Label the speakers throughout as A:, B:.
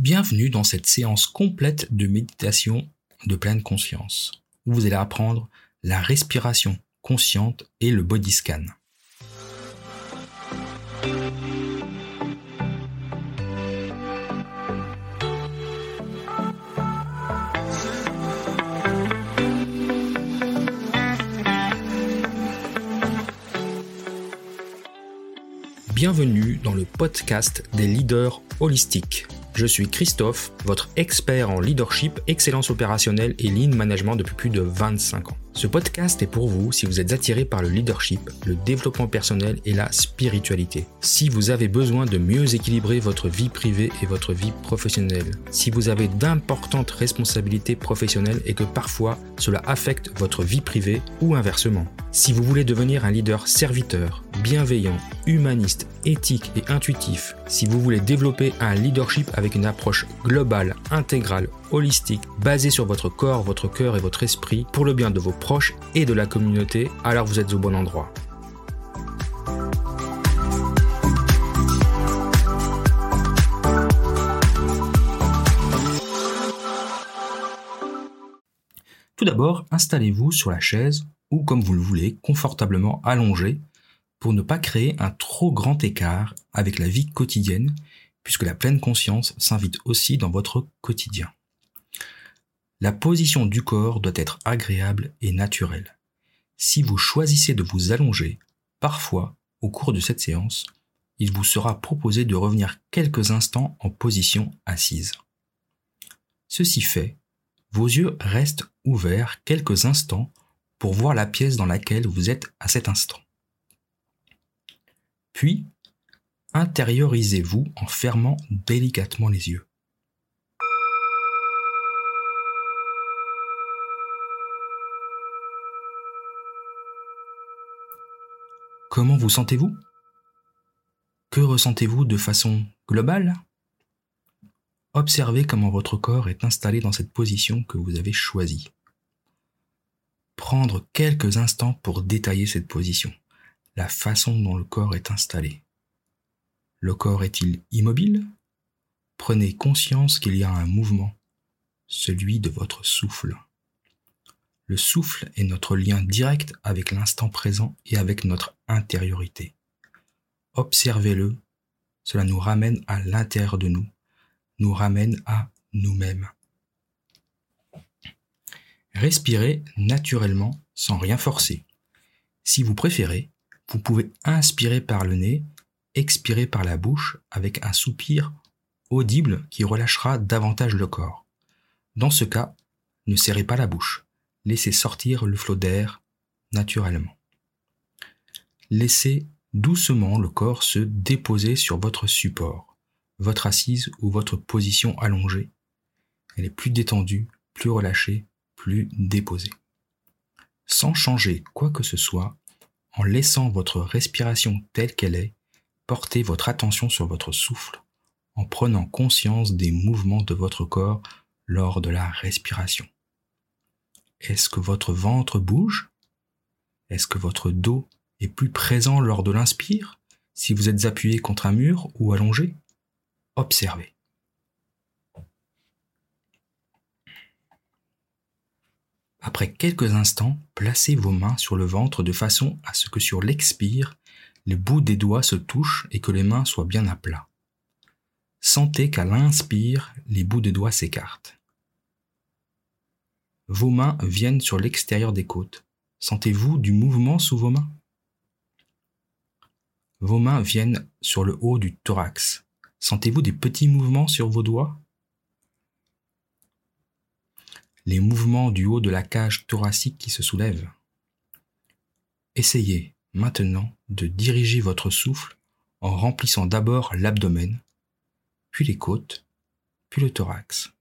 A: Bienvenue dans cette séance complète de méditation de pleine conscience, où vous allez apprendre la respiration consciente et le body scan. Bienvenue dans le podcast des leaders holistiques. Je suis Christophe, votre expert en leadership, excellence opérationnelle et lean management depuis plus de 25 ans. Ce podcast est pour vous si vous êtes attiré par le leadership, le développement personnel et la spiritualité. Si vous avez besoin de mieux équilibrer votre vie privée et votre vie professionnelle. Si vous avez d'importantes responsabilités professionnelles et que parfois cela affecte votre vie privée ou inversement. Si vous voulez devenir un leader serviteur, bienveillant, humaniste, éthique et intuitif, si vous voulez développer un leadership avec une approche globale, intégrale, holistique, basée sur votre corps, votre cœur et votre esprit, pour le bien de vos proches et de la communauté, alors vous êtes au bon endroit. Tout d'abord, installez-vous sur la chaise ou comme vous le voulez, confortablement allongé pour ne pas créer un trop grand écart avec la vie quotidienne, puisque la pleine conscience s'invite aussi dans votre quotidien. La position du corps doit être agréable et naturelle. Si vous choisissez de vous allonger, parfois, au cours de cette séance, il vous sera proposé de revenir quelques instants en position assise. Ceci fait, vos yeux restent ouverts quelques instants pour voir la pièce dans laquelle vous êtes à cet instant. Puis, intériorisez-vous en fermant délicatement les yeux. Comment vous sentez-vous? Que ressentez-vous de façon globale? Observez comment votre corps est installé dans cette position que vous avez choisie. Prendre quelques instants pour détailler cette position, la façon dont le corps est installé. Le corps est-il immobile? Prenez conscience qu'il y a un mouvement, celui de votre souffle. Le souffle est notre lien direct avec l'instant présent et avec notre intériorité. Observez-le, cela nous ramène à l'intérieur de nous, nous ramène à nous-mêmes. Respirez naturellement sans rien forcer. Si vous préférez, vous pouvez inspirer par le nez, expirer par la bouche avec un soupir audible qui relâchera davantage le corps. Dans ce cas, ne serrez pas la bouche. Laissez sortir le flot d'air naturellement. Laissez doucement le corps se déposer sur votre support, votre assise ou votre position allongée. Elle est plus détendue, plus relâchée, plus déposé. Sans changer quoi que ce soit, en laissant votre respiration telle qu'elle est, portez votre attention sur votre souffle, en prenant conscience des mouvements de votre corps lors de la respiration. Est-ce que votre ventre bouge? Est-ce que votre dos est plus présent lors de l'inspire? Si vous êtes appuyé contre un mur ou allongé Observez. Après quelques instants, placez vos mains sur le ventre de façon à ce que sur l'expire, les bouts des doigts se touchent et que les mains soient bien à plat. Sentez qu'à l'inspire, les bouts des doigts s'écartent. Vos mains viennent sur l'extérieur des côtes. Sentez-vous du mouvement sous vos mains? Vos mains viennent sur le haut du thorax. Sentez-vous des petits mouvements sur vos doigts? Les mouvements du haut de la cage thoracique qui se soulèvent. Essayez maintenant de diriger votre souffle en remplissant d'abord l'abdomen, puis les côtes, puis le thorax.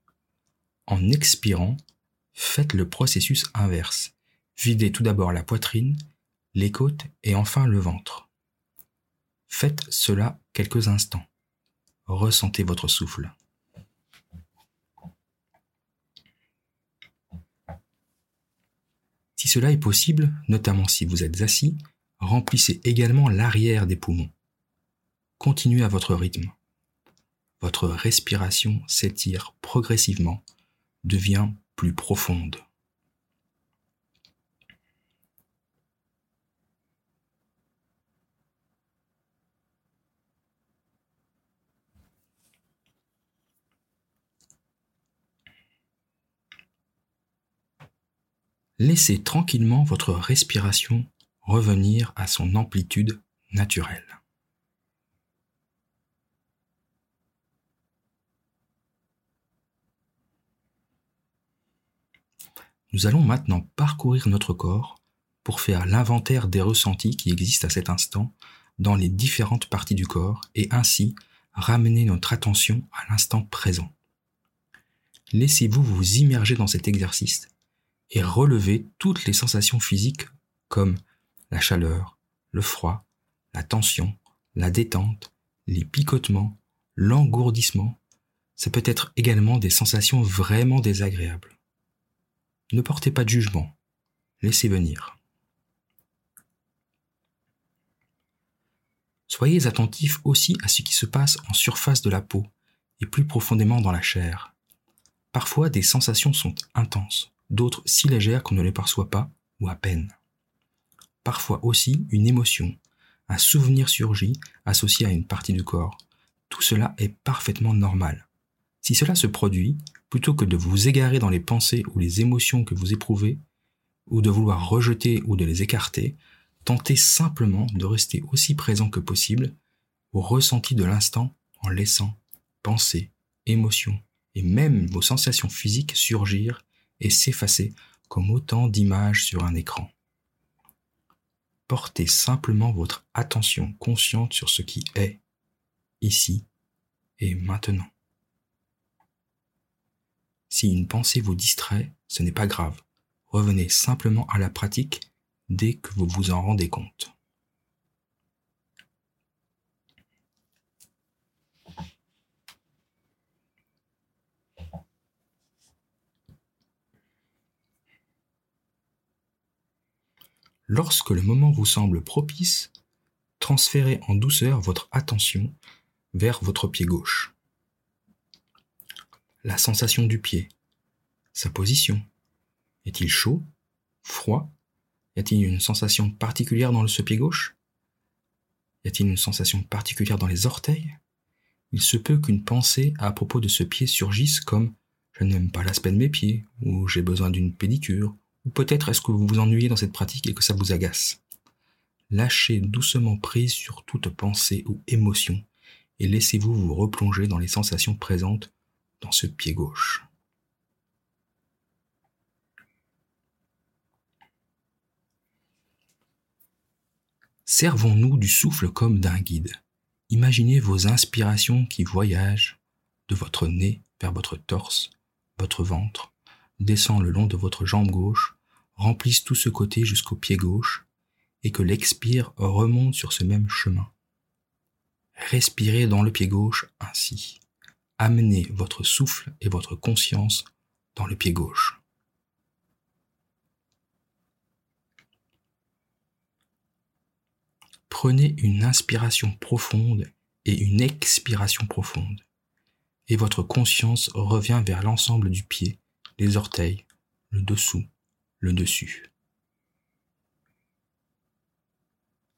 A: En expirant, faites le processus inverse. Videz tout d'abord la poitrine, les côtes et enfin le ventre. Faites cela quelques instants. Ressentez votre souffle. Si cela est possible, notamment si vous êtes assis, remplissez également l'arrière des poumons. Continuez à votre rythme. votre respiration s'étire progressivement, devient plus profonde. Laissez tranquillement votre respiration revenir à son amplitude naturelle. Nous allons maintenant parcourir notre corps pour faire l'inventaire des ressentis qui existent à cet instant dans les différentes parties du corps et ainsi ramener notre attention à l'instant présent. Laissez-vous vous immerger dans cet exercice et relever toutes les sensations physiques comme la chaleur, le froid, la tension, la détente, les picotements, l'engourdissement. Ça peut être également des sensations vraiment désagréables. Ne portez pas de jugement, laissez venir. Soyez attentif aussi à ce qui se passe en surface de la peau et plus profondément dans la chair. Parfois des sensations sont intenses, d'autres si légères qu'on ne les perçoit pas ou à peine. Parfois aussi une émotion, un souvenir surgit associé à une partie du corps. Tout cela est parfaitement normal. Si cela se produit, plutôt que de vous égarer dans les pensées ou les émotions que vous éprouvez, ou de vouloir rejeter ou de les écarter, tentez simplement de rester aussi présent que possible au ressenti de l'instant en laissant pensées, émotions et même vos sensations physiques surgir et s'effacer comme autant d'images sur un écran. Portez simplement votre attention consciente sur ce qui est, ici et maintenant. Si une pensée vous distrait, ce n'est pas grave. Revenez simplement à la pratique dès que vous vous en rendez compte. Lorsque le moment vous semble propice, transférez en douceur votre attention vers votre pied gauche. La sensation du pied, sa position. Est-il chaud, froid? Y a-t-il une sensation particulière dans ce pied gauche? Y a-t-il une sensation particulière dans les orteils? Il se peut qu'une pensée à propos de ce pied surgisse comme je n'aime pas l'aspect de mes pieds, ou j'ai besoin d'une pédicure, ou peut-être est-ce que vous vous ennuyez dans cette pratique et que ça vous agace. Lâchez doucement prise sur toute pensée ou émotion et laissez-vous vous replonger dans les sensations présentes dans ce pied gauche. Servons-nous du souffle comme d'un guide. Imaginez vos inspirations qui voyagent de votre nez vers votre torse, votre ventre, descend le long de votre jambe gauche, remplissent tout ce côté jusqu'au pied gauche, et que l'expire remonte sur ce même chemin. Respirez dans le pied gauche ainsi. Amenez votre souffle et votre conscience dans le pied gauche. Prenez une inspiration profonde et une expiration profonde, et votre conscience revient vers l'ensemble du pied les orteils, le dessous, le dessus.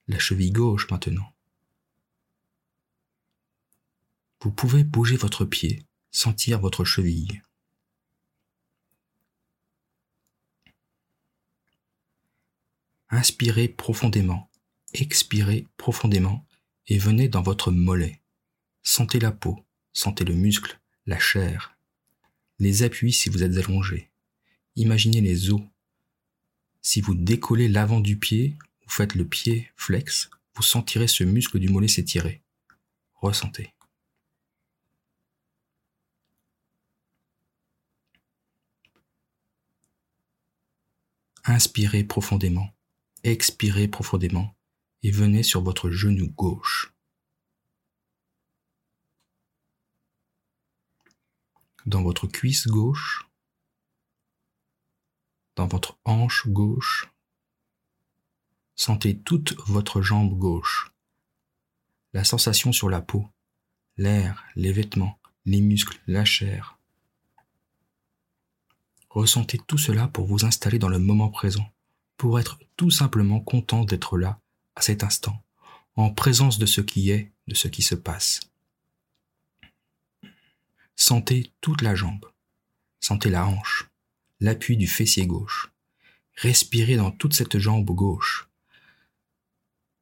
A: La cheville gauche maintenant. Vous pouvez bouger votre pied, sentir votre cheville. Inspirez profondément, expirez profondément et venez dans votre mollet. Sentez la peau, sentez le muscle, la chair, les appuis si vous êtes allongé. Imaginez les os. Si vous décollez l'avant du pied, vous faites le pied flex, vous sentirez ce muscle du mollet s'étirer. Ressentez. Inspirez profondément, expirez profondément et venez sur votre genou gauche. Dans votre cuisse gauche, dans votre hanche gauche. Sentez toute votre jambe gauche, la sensation sur la peau, l'air, les vêtements, les muscles, la chair. Ressentez tout cela pour vous installer dans le moment présent, pour être tout simplement content d'être là, à cet instant, en présence de ce qui est, de ce qui se passe. Sentez toute la jambe, sentez la hanche, l'appui du fessier gauche. Respirez dans toute cette jambe gauche.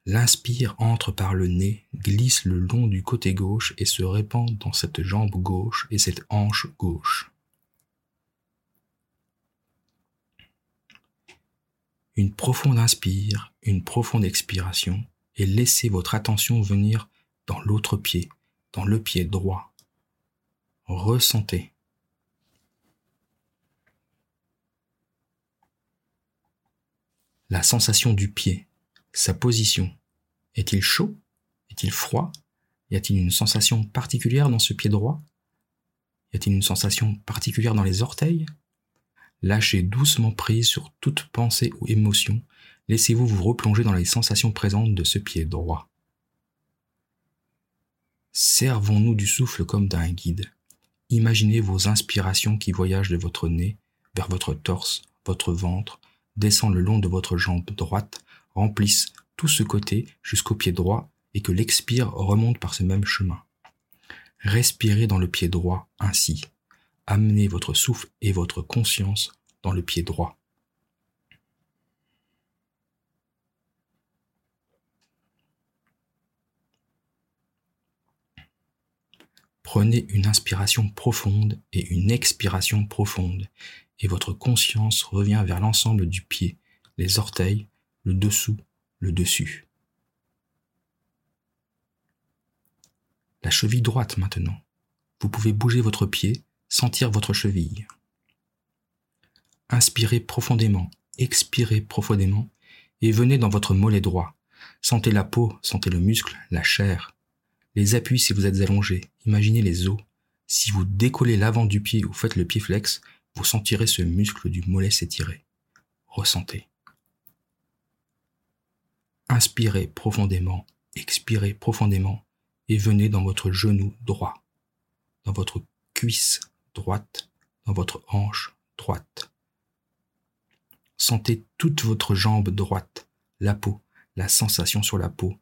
A: L'inspire entre par le nez, glisse le long du côté gauche et se répand dans cette jambe gauche et cette hanche gauche. Une profonde inspire, une profonde expiration et laissez votre attention venir dans l'autre pied, dans le pied droit. Ressentez. La sensation du pied, sa position, est-il chaud Est-il froid Y a-t-il une sensation particulière dans ce pied droit Y a-t-il une sensation particulière dans les orteils? Lâchez doucement prise sur toute pensée ou émotion. Laissez-vous vous replonger dans les sensations présentes de ce pied droit. Servons-nous du souffle comme d'un guide. Imaginez vos inspirations qui voyagent de votre nez vers votre torse, votre ventre, descendent le long de votre jambe droite, remplissent tout ce côté jusqu'au pied droit et que l'expire remonte par ce même chemin. Respirez dans le pied droit ainsi. Amenez votre souffle et votre conscience dans le pied droit. Prenez une inspiration profonde et une expiration profonde, et votre conscience revient vers l'ensemble du pied, les orteils, le dessous, le dessus. La cheville droite maintenant. Vous pouvez bouger votre pied, sentir votre cheville. Inspirez profondément, expirez profondément et venez dans votre mollet droit. Sentez la peau, sentez le muscle, la chair. Les appuis si vous êtes allongé, imaginez les os. Si vous décollez l'avant du pied ou faites le pied flex, vous sentirez ce muscle du mollet s'étirer. Ressentez. Inspirez profondément, expirez profondément et venez dans votre genou droit, dans votre cuisse droite, dans votre hanche droite. Sentez toute votre jambe droite, la peau, la sensation sur la peau,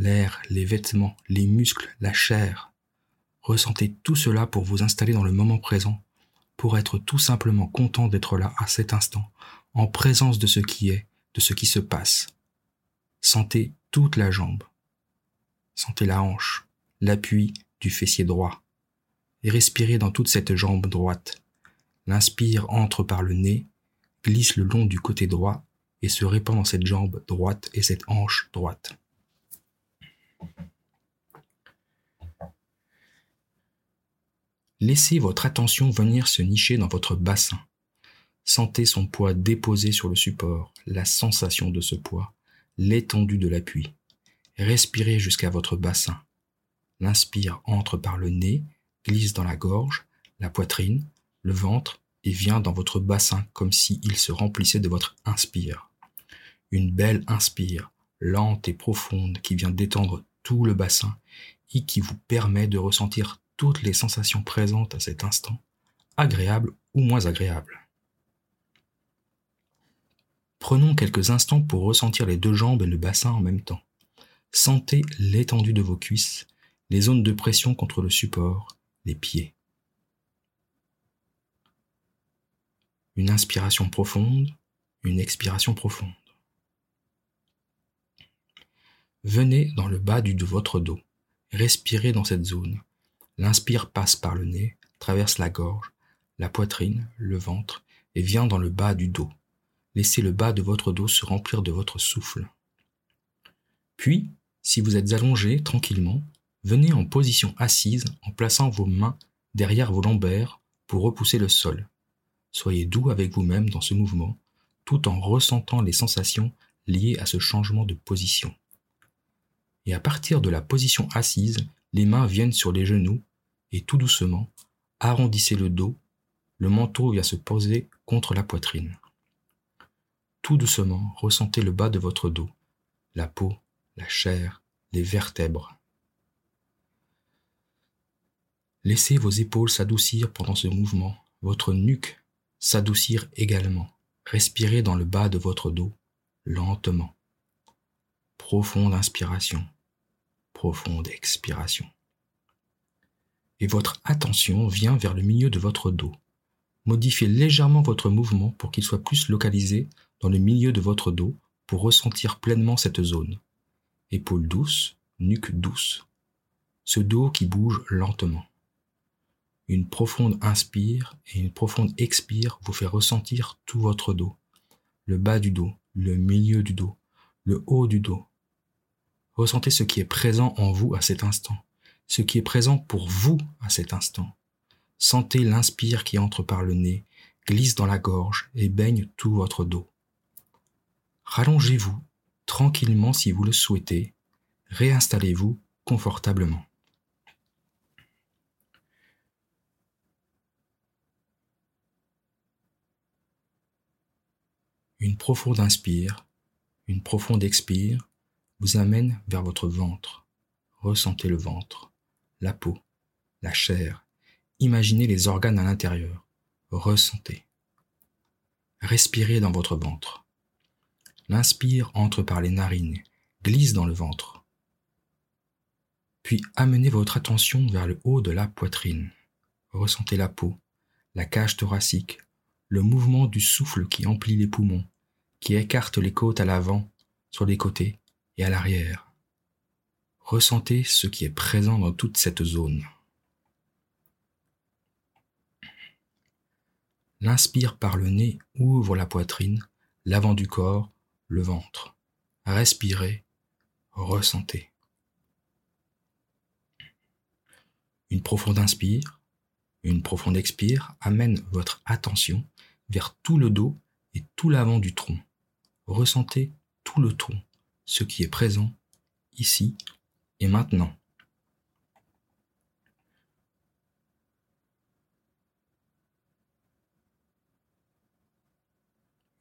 A: l'air, les vêtements, les muscles, la chair. Ressentez tout cela pour vous installer dans le moment présent, pour être tout simplement content d'être là à cet instant, en présence de ce qui est, de ce qui se passe, Sentez toute la jambe. Sentez la hanche, l'appui du fessier droit. Et respirez dans toute cette jambe droite. L'inspire entre par le nez, glisse le long du côté droit et se répand dans cette jambe droite et cette hanche droite. Laissez votre attention venir se nicher dans votre bassin. Sentez son poids déposé sur le support, la sensation de ce poids l'étendue de l'appui. Respirez jusqu'à votre bassin. L'inspire entre par le nez, glisse dans la gorge, la poitrine, le ventre et vient dans votre bassin comme s'il se remplissait de votre inspire. Une belle inspire, lente et profonde qui vient détendre tout le bassin et qui vous permet de ressentir toutes les sensations présentes à cet instant, agréables ou moins agréables. Prenons quelques instants pour ressentir les deux jambes et le bassin en même temps. Sentez l'étendue de vos cuisses, les zones de pression contre le support, les pieds. Une inspiration profonde, une expiration profonde. Venez dans le bas du de votre dos. Respirez dans cette zone. L'inspire passe par le nez, traverse la gorge, la poitrine, le ventre et vient dans le bas du dos laissez le bas de votre dos se remplir de votre souffle. Puis, si vous êtes allongé tranquillement, venez en position assise en plaçant vos mains derrière vos lombaires pour repousser le sol. Soyez doux avec vous-même dans ce mouvement, tout en ressentant les sensations liées à ce changement de position. Et à partir de la position assise, les mains viennent sur les genoux et tout doucement, arrondissez le dos, le manteau vient se poser contre la poitrine. Tout doucement, ressentez le bas de votre dos, la peau, la chair, les vertèbres. Laissez vos épaules s'adoucir pendant ce mouvement, votre nuque s'adoucir également. Respirez dans le bas de votre dos, lentement. Profonde inspiration, profonde expiration. Et votre attention vient vers le milieu de votre dos. Modifiez légèrement votre mouvement pour qu'il soit plus localisé dans le milieu de votre dos pour ressentir pleinement cette zone. Épaules douces, nuque douce. Ce dos qui bouge lentement. Une profonde inspire et une profonde expire vous fait ressentir tout votre dos. Le bas du dos, le milieu du dos, le haut du dos. Ressentez ce qui est présent en vous à cet instant, ce qui est présent pour vous à cet instant. Sentez l'inspire qui entre par le nez, glisse dans la gorge et baigne tout votre dos. Rallongez-vous tranquillement si vous le souhaitez. Réinstallez-vous confortablement. Une profonde inspire, une profonde expire vous amène vers votre ventre. Ressentez le ventre, la peau, la chair. Imaginez les organes à l'intérieur. Ressentez. Respirez dans votre ventre. L'inspire entre par les narines, glisse dans le ventre. Puis amenez votre attention vers le haut de la poitrine. Ressentez la peau, la cage thoracique, le mouvement du souffle qui emplit les poumons, qui écarte les côtes à l'avant, sur les côtés à l'arrière. Ressentez ce qui est présent dans toute cette zone. L'inspire par le nez ouvre la poitrine, l'avant du corps, le ventre. Respirez, ressentez. Une profonde inspire, une profonde expire amène votre attention vers tout le dos et tout l'avant du tronc. Ressentez tout le tronc, ce qui est présent ici et maintenant.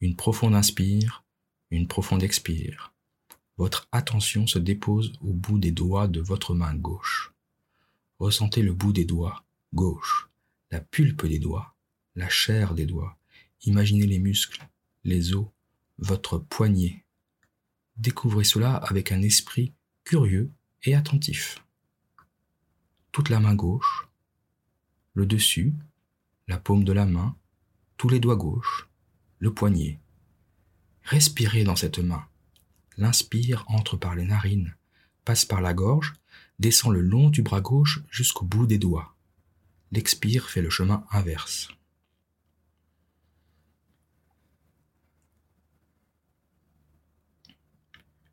A: Une profonde inspire, une profonde expire. Votre attention se dépose au bout des doigts de votre main gauche. Ressentez le bout des doigts gauche la pulpe des doigts, la chair des doigts. Imaginez les muscles, les os, votre poignet. Découvrez cela avec un esprit curieux et attentif. Toute la main gauche, le dessus, la paume de la main, tous les doigts gauches, le poignet. Respirez dans cette main. L'inspire entre par les narines, passe par la gorge, descend le long du bras gauche jusqu'au bout des doigts l'expire fait le chemin inverse.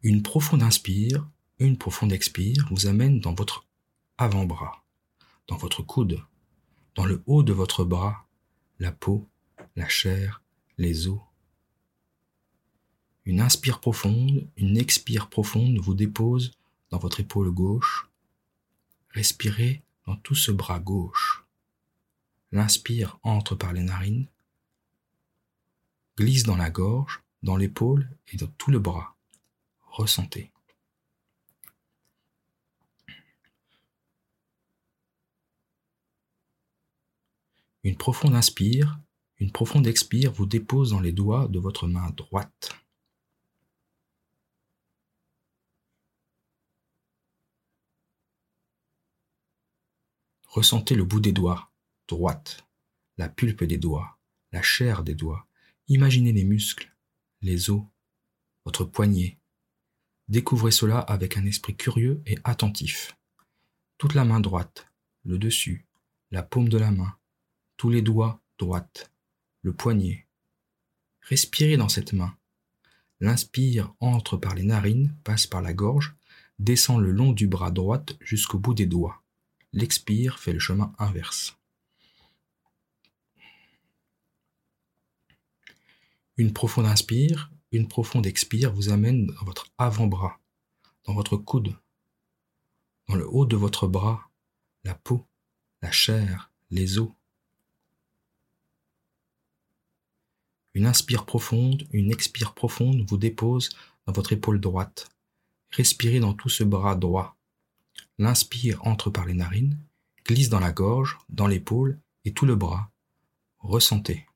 A: Une profonde inspire, une profonde expire vous amène dans votre avant-bras, dans votre coude, dans le haut de votre bras, la peau, la chair, les os. Une inspire profonde, une expire profonde vous dépose dans votre épaule gauche. Respirez dans tout ce bras gauche. L'inspire entre par les narines, glisse dans la gorge, dans l'épaule et dans tout le bras. Ressentez. Une profonde inspire, une profonde expire vous dépose dans les doigts de votre main droite. Ressentez le bout des doigts droite, la pulpe des doigts, la chair des doigts. Imaginez les muscles, les os, votre poignet. Découvrez cela avec un esprit curieux et attentif. Toute la main droite, le dessus, la paume de la main, tous les doigts droite, le poignet. Respirez dans cette main. L'inspire entre par les narines, passe par la gorge, descend le long du bras droite jusqu'au bout des doigts. L'expire fait le chemin inverse. Une profonde inspire, une profonde expire vous amène dans votre avant-bras, dans votre coude, dans le haut de votre bras, la peau, la chair, les os. Une inspire profonde, une expire profonde vous dépose dans votre épaule droite. Respirez dans tout ce bras droit. L'inspire entre par les narines, glisse dans la gorge, dans l'épaule et tout le bras. Ressentez.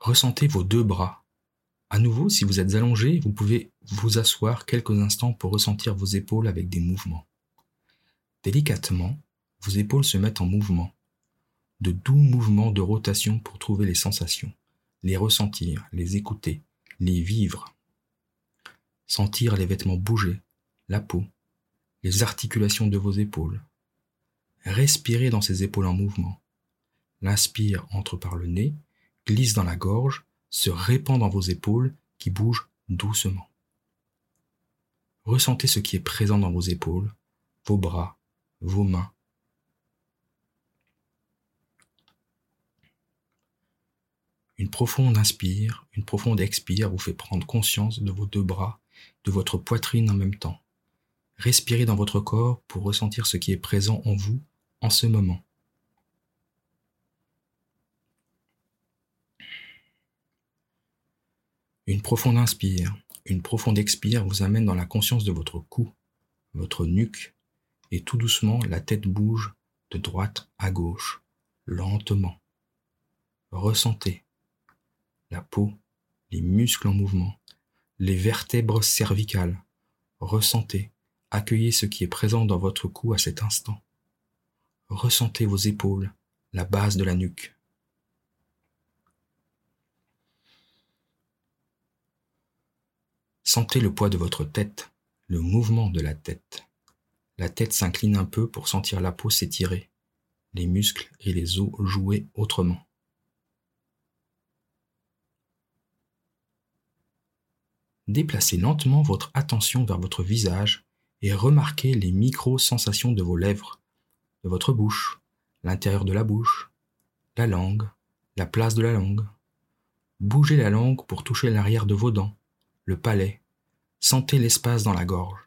A: Ressentez vos deux bras. À nouveau, si vous êtes allongé, vous pouvez vous asseoir quelques instants pour ressentir vos épaules avec des mouvements. Délicatement, vos épaules se mettent en mouvement. De doux mouvements de rotation pour trouver les sensations, les ressentir, les écouter, les vivre. Sentir les vêtements bouger, la peau, les articulations de vos épaules. Respirez dans ces épaules en mouvement. L'inspire entre par le nez, glisse dans la gorge, se répand dans vos épaules qui bougent doucement. Ressentez ce qui est présent dans vos épaules, vos bras, vos mains. Une profonde inspire, une profonde expire vous fait prendre conscience de vos deux bras, de votre poitrine en même temps. Respirez dans votre corps pour ressentir ce qui est présent en vous en ce moment. Une profonde inspire, une profonde expire vous amène dans la conscience de votre cou, votre nuque, et tout doucement la tête bouge de droite à gauche, lentement. Ressentez la peau, les muscles en mouvement, les vertèbres cervicales. Ressentez, accueillez ce qui est présent dans votre cou à cet instant. Ressentez vos épaules, la base de la nuque. Sentez le poids de votre tête, le mouvement de la tête. La tête s'incline un peu pour sentir la peau s'étirer, les muscles et les os jouer autrement. Déplacez lentement votre attention vers votre visage et remarquez les micro-sensations de vos lèvres, de votre bouche, l'intérieur de la bouche, la langue, la place de la langue. Bougez la langue pour toucher l'arrière de vos dents, le palais. Sentez l'espace dans la gorge.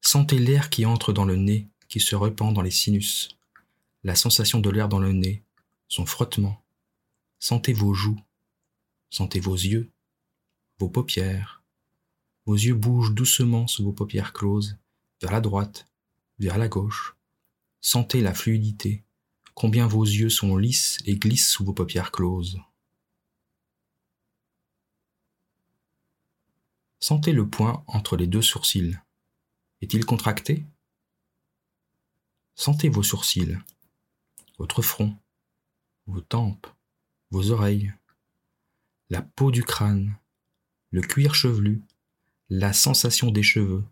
A: Sentez l'air qui entre dans le nez, qui se répand dans les sinus, la sensation de l'air dans le nez, son frottement. Sentez vos joues, sentez vos yeux, vos paupières. Vos yeux bougent doucement sous vos paupières closes, vers la droite, vers la gauche. Sentez la fluidité, combien vos yeux sont lisses et glissent sous vos paupières closes. Sentez le point entre les deux sourcils. Est-il contracté? Sentez vos sourcils, votre front, vos tempes, vos oreilles, la peau du crâne, le cuir chevelu, la sensation des cheveux,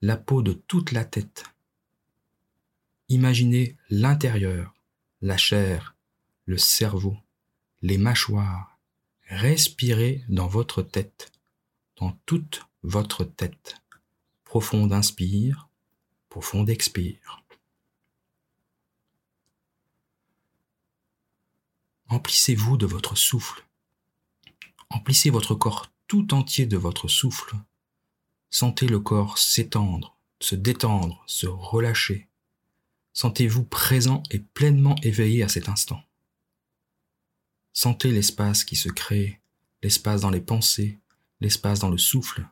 A: la peau de toute la tête. Imaginez l'intérieur, la chair, le cerveau, les mâchoires. Respirez dans votre tête, toute votre tête. Profonde inspire, profonde expire. Emplissez-vous de votre souffle. Emplissez votre corps tout entier de votre souffle. Sentez le corps s'étendre, se détendre, se relâcher. Sentez-vous présent et pleinement éveillé à cet instant. Sentez l'espace qui se crée, l'espace dans les pensées, l'espace dans le souffle,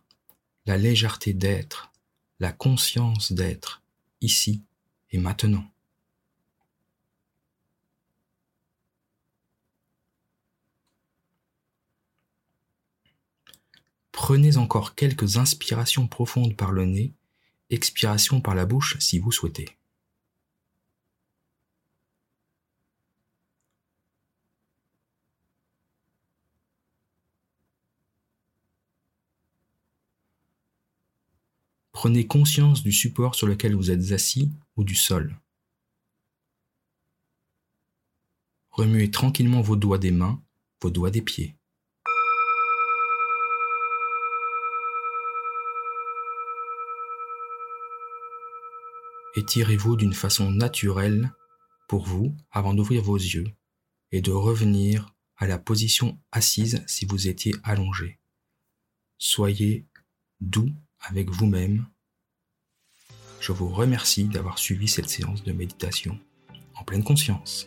A: la légèreté d'être, la conscience d'être, ici et maintenant. Prenez encore quelques inspirations profondes par le nez, expirations par la bouche si vous souhaitez. Prenez conscience du support sur lequel vous êtes assis ou du sol. Remuez tranquillement vos doigts des mains, vos doigts des pieds. Étirez-vous d'une façon naturelle pour vous avant d'ouvrir vos yeux et de revenir à la position assise si vous étiez allongé. Soyez doux avec vous-même. Je vous remercie d'avoir suivi cette séance de méditation en pleine conscience.